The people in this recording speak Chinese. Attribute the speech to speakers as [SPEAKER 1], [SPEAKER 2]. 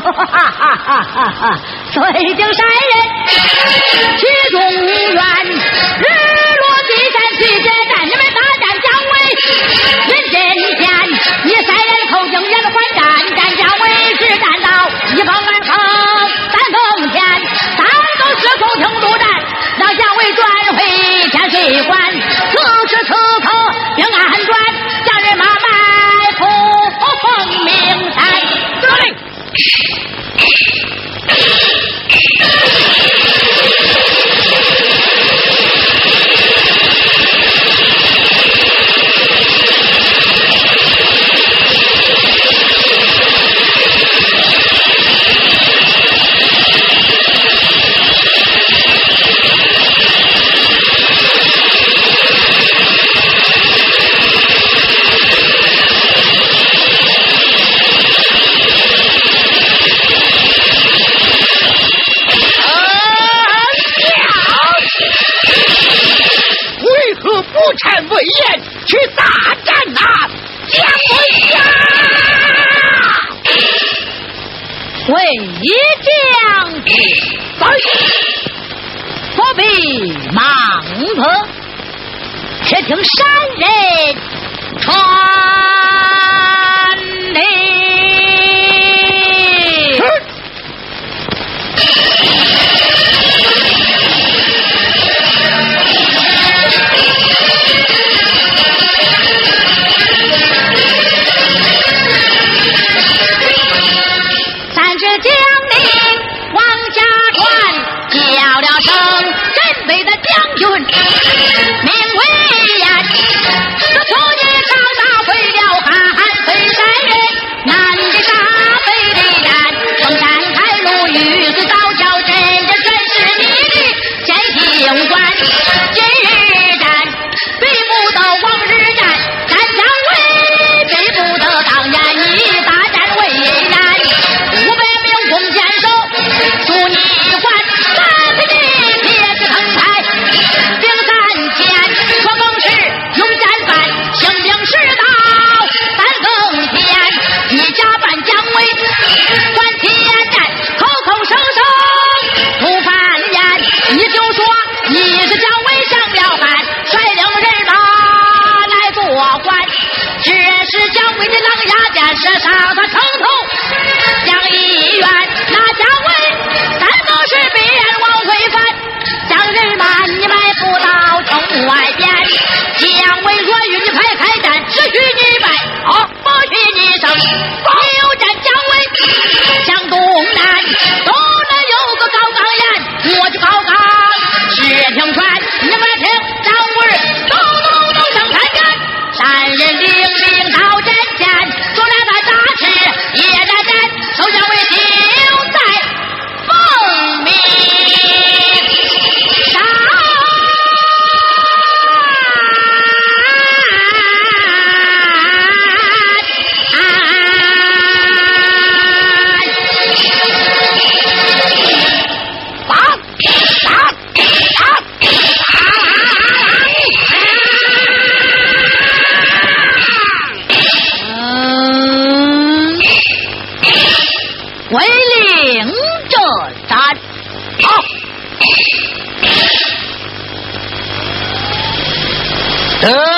[SPEAKER 1] 哈哈哈哈哈！哈水晶山人去中原，日落西山去见。臣魏延去大战那姜维呀！魏一将军，不必忙碌，且听山人。叫了声，镇北的将军，名为严。这上的头。Yeah.